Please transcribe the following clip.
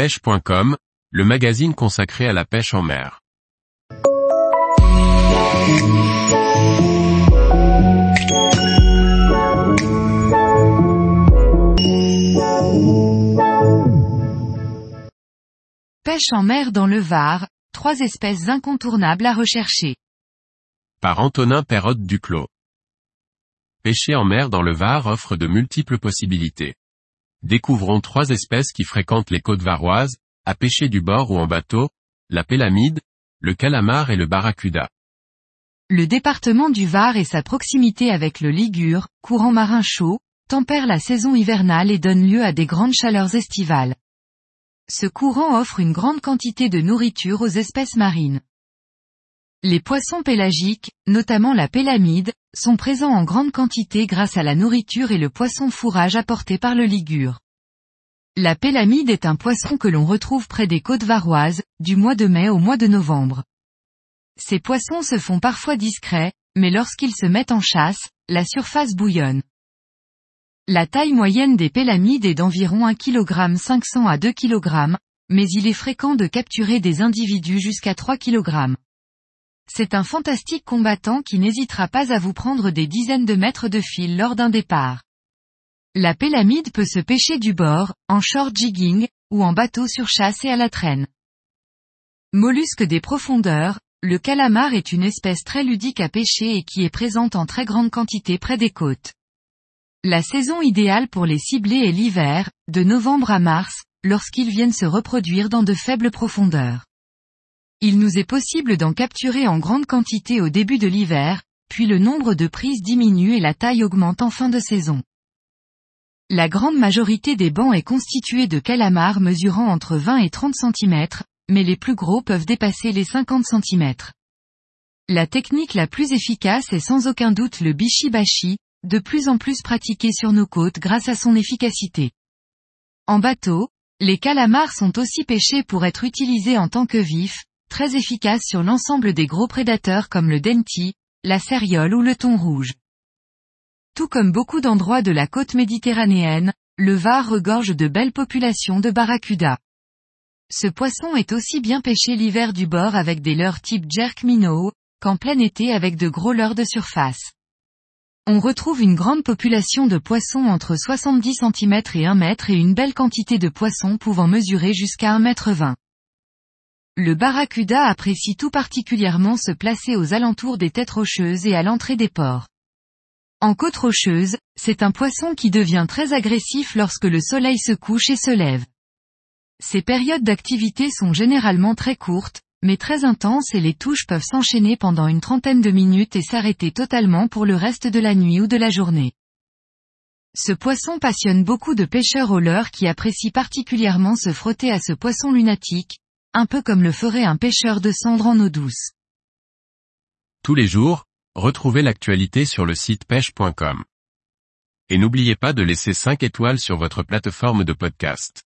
pêche.com, le magazine consacré à la pêche en mer. Pêche en mer dans le Var, trois espèces incontournables à rechercher. Par Antonin Perrotte Duclos. Pêcher en mer dans le Var offre de multiples possibilités. Découvrons trois espèces qui fréquentent les côtes varoises, à pêcher du bord ou en bateau, la pélamide, le calamar et le barracuda. Le département du Var et sa proximité avec le Ligure, courant marin chaud, tempère la saison hivernale et donne lieu à des grandes chaleurs estivales. Ce courant offre une grande quantité de nourriture aux espèces marines. Les poissons pélagiques, notamment la pélamide, sont présents en grande quantité grâce à la nourriture et le poisson fourrage apporté par le ligure. La pélamide est un poisson que l'on retrouve près des côtes varoises, du mois de mai au mois de novembre. Ces poissons se font parfois discrets, mais lorsqu'ils se mettent en chasse, la surface bouillonne. La taille moyenne des pélamides est d'environ 1 kg 500 à 2 kg, mais il est fréquent de capturer des individus jusqu'à 3 kg. C'est un fantastique combattant qui n'hésitera pas à vous prendre des dizaines de mètres de fil lors d'un départ. La pélamide peut se pêcher du bord, en short jigging, ou en bateau sur chasse et à la traîne. Mollusque des profondeurs, le calamar est une espèce très ludique à pêcher et qui est présente en très grande quantité près des côtes. La saison idéale pour les cibler est l'hiver, de novembre à mars, lorsqu'ils viennent se reproduire dans de faibles profondeurs. Il nous est possible d'en capturer en grande quantité au début de l'hiver, puis le nombre de prises diminue et la taille augmente en fin de saison. La grande majorité des bancs est constituée de calamars mesurant entre 20 et 30 cm, mais les plus gros peuvent dépasser les 50 cm. La technique la plus efficace est sans aucun doute le bishi-bashi, de plus en plus pratiqué sur nos côtes grâce à son efficacité. En bateau, les calamars sont aussi pêchés pour être utilisés en tant que vifs, très efficace sur l'ensemble des gros prédateurs comme le denti, la céréole ou le thon rouge. Tout comme beaucoup d'endroits de la côte méditerranéenne, le Var regorge de belles populations de barracuda. Ce poisson est aussi bien pêché l'hiver du bord avec des leurres type jerk minnow, qu'en plein été avec de gros leurres de surface. On retrouve une grande population de poissons entre 70 cm et 1 m et une belle quantité de poissons pouvant mesurer jusqu'à 1 m 20. Le barracuda apprécie tout particulièrement se placer aux alentours des têtes rocheuses et à l'entrée des ports. En côte rocheuse, c'est un poisson qui devient très agressif lorsque le soleil se couche et se lève. Ces périodes d'activité sont généralement très courtes, mais très intenses et les touches peuvent s'enchaîner pendant une trentaine de minutes et s'arrêter totalement pour le reste de la nuit ou de la journée. Ce poisson passionne beaucoup de pêcheurs au leurre qui apprécient particulièrement se frotter à ce poisson lunatique, un peu comme le ferait un pêcheur de cendres en eau douce. Tous les jours, retrouvez l'actualité sur le site pêche.com. Et n'oubliez pas de laisser 5 étoiles sur votre plateforme de podcast.